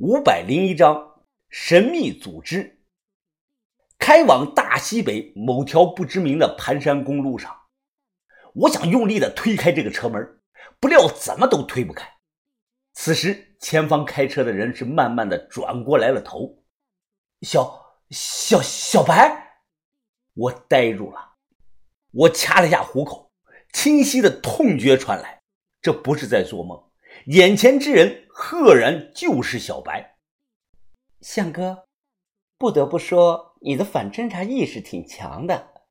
五百零一章神秘组织。开往大西北某条不知名的盘山公路上，我想用力的推开这个车门，不料怎么都推不开。此时，前方开车的人是慢慢的转过来了头。小小小白，我呆住了。我掐了一下虎口，清晰的痛觉传来，这不是在做梦。眼前之人赫然就是小白，向哥，不得不说你的反侦查意识挺强的，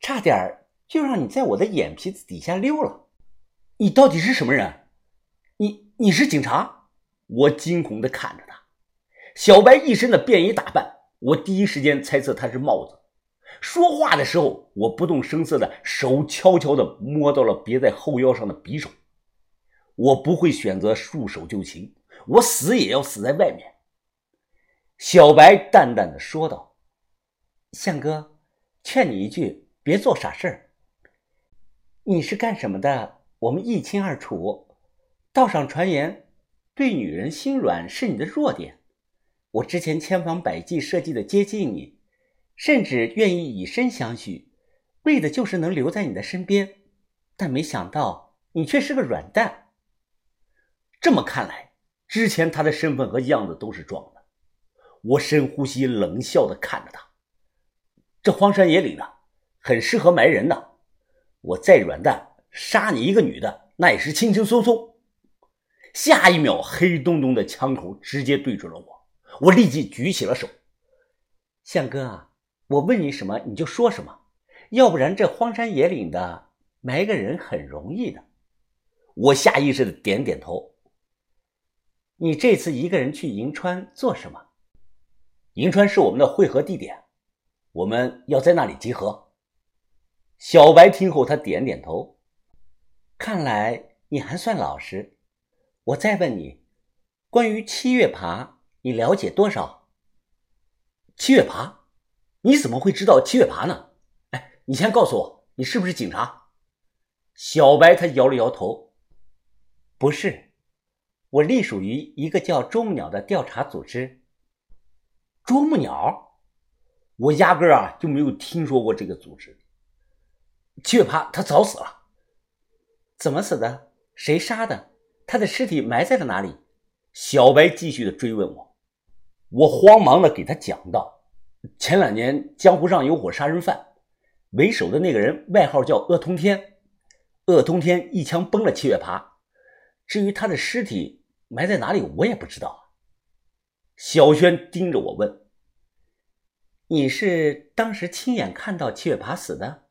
差点就让你在我的眼皮子底下溜了。你到底是什么人？你你是警察？我惊恐的看着他，小白一身的便衣打扮，我第一时间猜测他是帽子。说话的时候，我不动声色的手悄悄的摸到了别在后腰上的匕首。我不会选择束手就擒，我死也要死在外面。”小白淡淡的说道。“向哥，劝你一句，别做傻事儿。你是干什么的？我们一清二楚。道上传言，对女人心软是你的弱点。我之前千方百计设计的接近你，甚至愿意以身相许，为的就是能留在你的身边。但没想到，你却是个软蛋。”这么看来，之前他的身份和样子都是装的。我深呼吸，冷笑的看着他。这荒山野岭的，很适合埋人的。我再软蛋，杀你一个女的，那也是轻轻松松。下一秒，黑洞洞的枪口直接对准了我，我立即举起了手。向哥，我问你什么你就说什么，要不然这荒山野岭的埋个人很容易的。我下意识的点点头。你这次一个人去银川做什么？银川是我们的汇合地点，我们要在那里集合。小白听后，他点点头。看来你还算老实。我再问你，关于七月爬，你了解多少？七月爬？你怎么会知道七月爬呢？哎，你先告诉我，你是不是警察？小白他摇了摇头，不是。我隶属于一个叫啄木鸟的调查组织。啄木鸟，我压根啊就没有听说过这个组织。七月爬他早死了，怎么死的？谁杀的？他的尸体埋在了哪里？小白继续的追问我。我慌忙的给他讲道：前两年江湖上有伙杀人犯，为首的那个人外号叫鄂通天，鄂通天一枪崩了七月爬。至于他的尸体。埋在哪里，我也不知道。小轩盯着我问：“你是当时亲眼看到七月爬死的？”“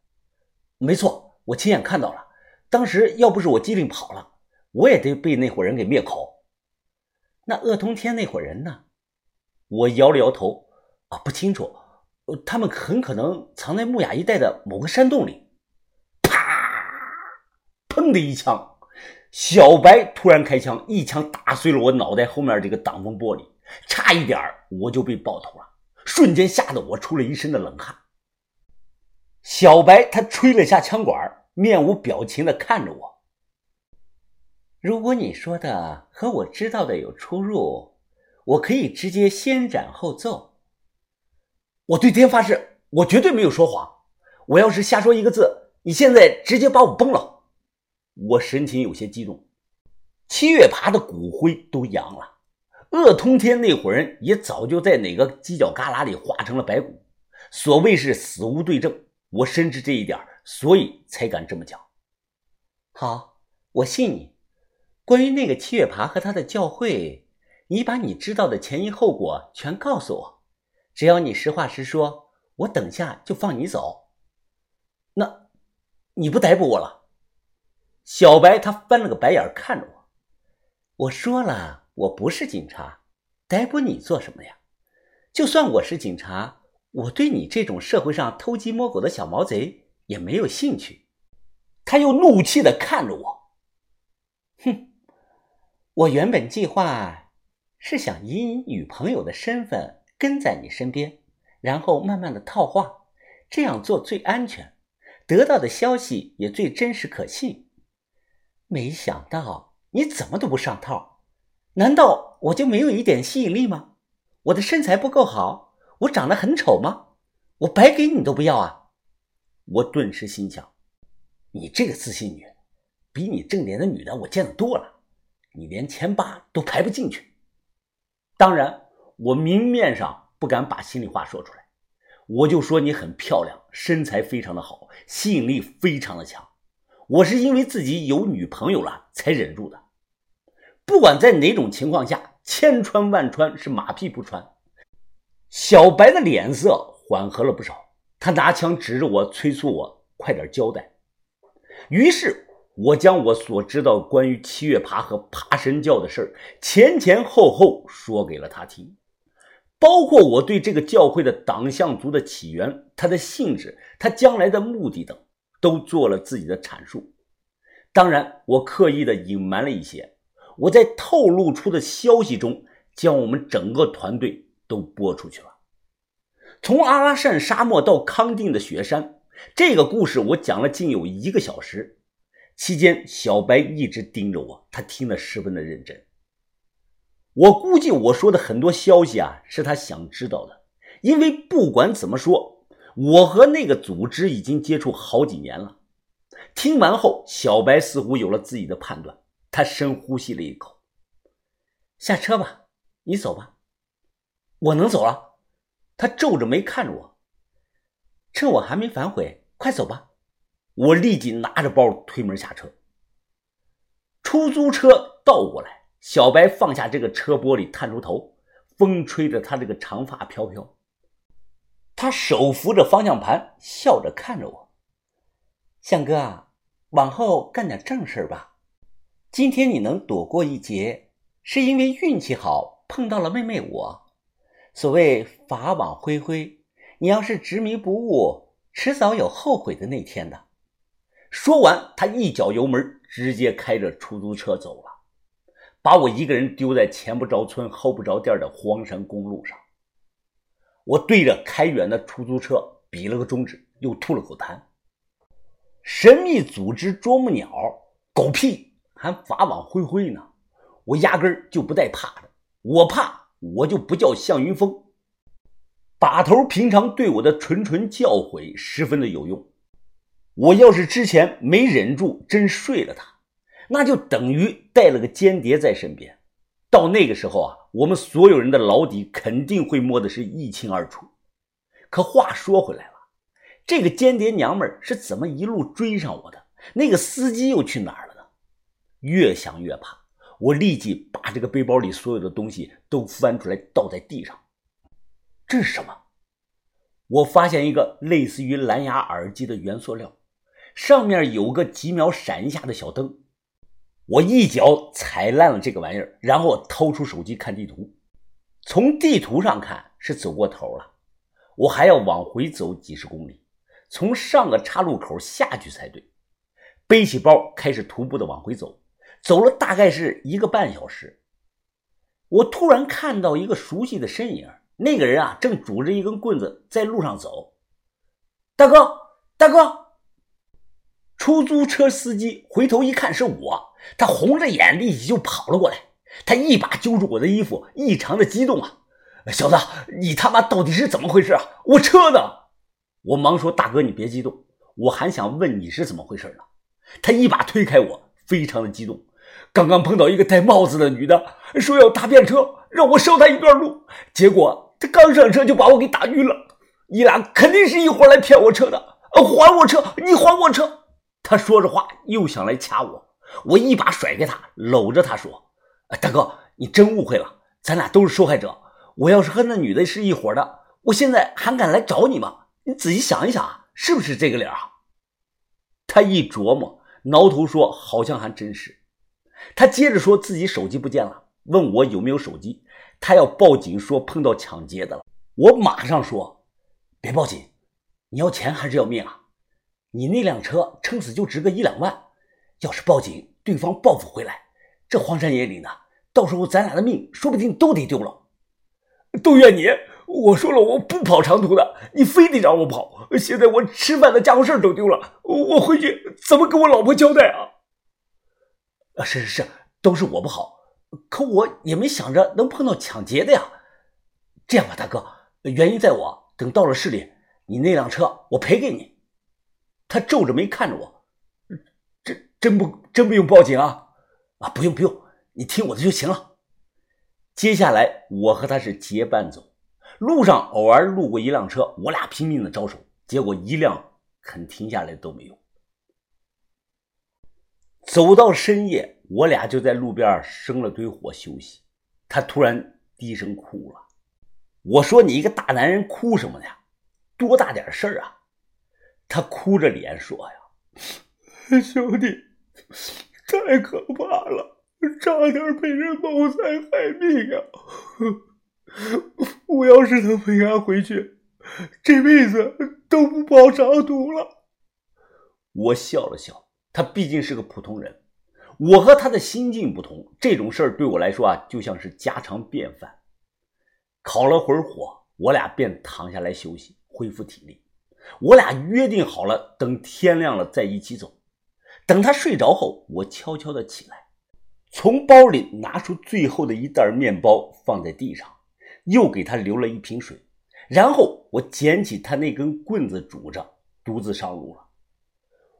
没错，我亲眼看到了。当时要不是我机灵跑了，我也得被那伙人给灭口。”“那鄂通天那伙人呢？”我摇了摇头：“啊，不清楚。他们很可能藏在木雅一带的某个山洞里。”啪！砰的一枪。小白突然开枪，一枪打碎了我脑袋后面这个挡风玻璃，差一点我就被爆头了，瞬间吓得我出了一身的冷汗。小白他吹了下枪管，面无表情的看着我。如果你说的和我知道的有出入，我可以直接先斩后奏。我对天发誓，我绝对没有说谎。我要是瞎说一个字，你现在直接把我崩了。我神情有些激动，七月爬的骨灰都扬了，鄂通天那伙人也早就在哪个犄角旮旯里化成了白骨。所谓是死无对证，我深知这一点，所以才敢这么讲。好，我信你。关于那个七月爬和他的教会，你把你知道的前因后果全告诉我，只要你实话实说，我等下就放你走。那，你不逮捕我了？小白他翻了个白眼看着我，我说了，我不是警察，逮捕你做什么呀？就算我是警察，我对你这种社会上偷鸡摸狗的小毛贼也没有兴趣。他又怒气的看着我，哼，我原本计划是想以女朋友的身份跟在你身边，然后慢慢的套话，这样做最安全，得到的消息也最真实可信。没想到你怎么都不上套，难道我就没有一点吸引力吗？我的身材不够好？我长得很丑吗？我白给你都不要啊！我顿时心想：你这个自信女，比你正脸的女的我见得多了，你连前八都排不进去。当然，我明面上不敢把心里话说出来，我就说你很漂亮，身材非常的好，吸引力非常的强。我是因为自己有女朋友了才忍住的。不管在哪种情况下，千穿万穿是马屁不穿。小白的脸色缓和了不少，他拿枪指着我，催促我快点交代。于是，我将我所知道关于七月爬和爬神教的事前前后后说给了他听，包括我对这个教会的党项族的起源、它的性质、它将来的目的等，都做了自己的阐述。当然，我刻意的隐瞒了一些。我在透露出的消息中，将我们整个团队都播出去了。从阿拉善沙漠到康定的雪山，这个故事我讲了近有一个小时。期间，小白一直盯着我，他听得十分的认真。我估计我说的很多消息啊，是他想知道的。因为不管怎么说，我和那个组织已经接触好几年了。听完后，小白似乎有了自己的判断。他深呼吸了一口，下车吧，你走吧，我能走了。他皱着眉看着我，趁我还没反悔，快走吧。我立即拿着包推门下车。出租车倒过来，小白放下这个车玻璃，探出头，风吹着他这个长发飘飘。他手扶着方向盘，笑着看着我：“向哥，往后干点正事吧。”今天你能躲过一劫，是因为运气好，碰到了妹妹我。所谓法网恢恢，你要是执迷不悟，迟早有后悔的那天的。说完，他一脚油门，直接开着出租车走了，把我一个人丢在前不着村后不着店的荒山公路上。我对着开远的出租车比了个中指，又吐了口痰。神秘组织啄木鸟，狗屁！还法网恢恢呢，我压根儿就不带怕的。我怕，我就不叫向云峰。把头平常对我的谆谆教诲十分的有用。我要是之前没忍住，真睡了他，那就等于带了个间谍在身边。到那个时候啊，我们所有人的老底肯定会摸的是一清二楚。可话说回来了，这个间谍娘们是怎么一路追上我的？那个司机又去哪儿了？越想越怕，我立即把这个背包里所有的东西都翻出来倒在地上。这是什么？我发现一个类似于蓝牙耳机的原塑料，上面有个几秒闪一下的小灯。我一脚踩烂了这个玩意儿，然后掏出手机看地图。从地图上看是走过头了，我还要往回走几十公里，从上个岔路口下去才对。背起包，开始徒步的往回走。走了大概是一个半小时，我突然看到一个熟悉的身影。那个人啊，正拄着一根棍子在路上走。大哥，大哥！出租车司机回头一看是我，他红着眼立即就跑了过来。他一把揪住我的衣服，异常的激动啊！小子，你他妈到底是怎么回事啊？我车呢？我忙说：“大哥，你别激动，我还想问你是怎么回事呢。”他一把推开我，非常的激动。刚刚碰到一个戴帽子的女的，说要搭便车，让我捎她一段路。结果她刚上车就把我给打晕了。你俩肯定是一伙来骗我车的，还我车！你还我车！他说着话又想来掐我，我一把甩开他，搂着他说：“大哥，你真误会了，咱俩都是受害者。我要是和那女的是一伙的，我现在还敢来找你吗？你仔细想一想，是不是这个理啊？”他一琢磨，挠头说：“好像还真是。”他接着说自己手机不见了，问我有没有手机。他要报警，说碰到抢劫的了。我马上说：“别报警，你要钱还是要命啊？你那辆车撑死就值个一两万，要是报警，对方报复回来，这荒山野岭的，到时候咱俩的命说不定都得丢了。都怨你！我说了我不跑长途的，你非得让我跑。现在我吃饭的家伙事都丢了，我回去怎么跟我老婆交代啊？”啊，是是是，都是我不好，可我也没想着能碰到抢劫的呀。这样吧，大哥，原因在我，等到了市里，你那辆车我赔给你。他皱着眉看着我，真不真不用报警啊？啊，不用不用，你听我的就行了。接下来我和他是结伴走，路上偶尔路过一辆车，我俩拼命的招手，结果一辆肯停下来都没有。走到深夜，我俩就在路边生了堆火休息。他突然低声哭了。我说：“你一个大男人哭什么呀？多大点事儿啊？”他哭着脸说：“呀，兄弟，太可怕了，差点被人谋财害命啊！我要是能平安回去，这辈子都不跑长途了。”我笑了笑。他毕竟是个普通人，我和他的心境不同，这种事儿对我来说啊，就像是家常便饭。烤了会儿火，我俩便躺下来休息，恢复体力。我俩约定好了，等天亮了再一起走。等他睡着后，我悄悄的起来，从包里拿出最后的一袋面包，放在地上，又给他留了一瓶水，然后我捡起他那根棍子，拄着，独自上路了。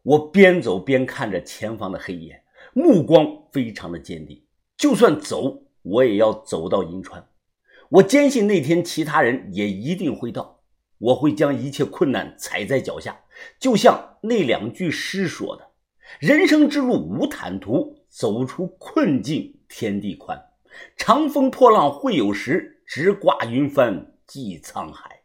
我边走边看着前方的黑夜，目光非常的坚定。就算走，我也要走到银川。我坚信那天其他人也一定会到。我会将一切困难踩在脚下，就像那两句诗说的：“人生之路无坦途，走出困境天地宽。长风破浪会有时，直挂云帆济沧海。”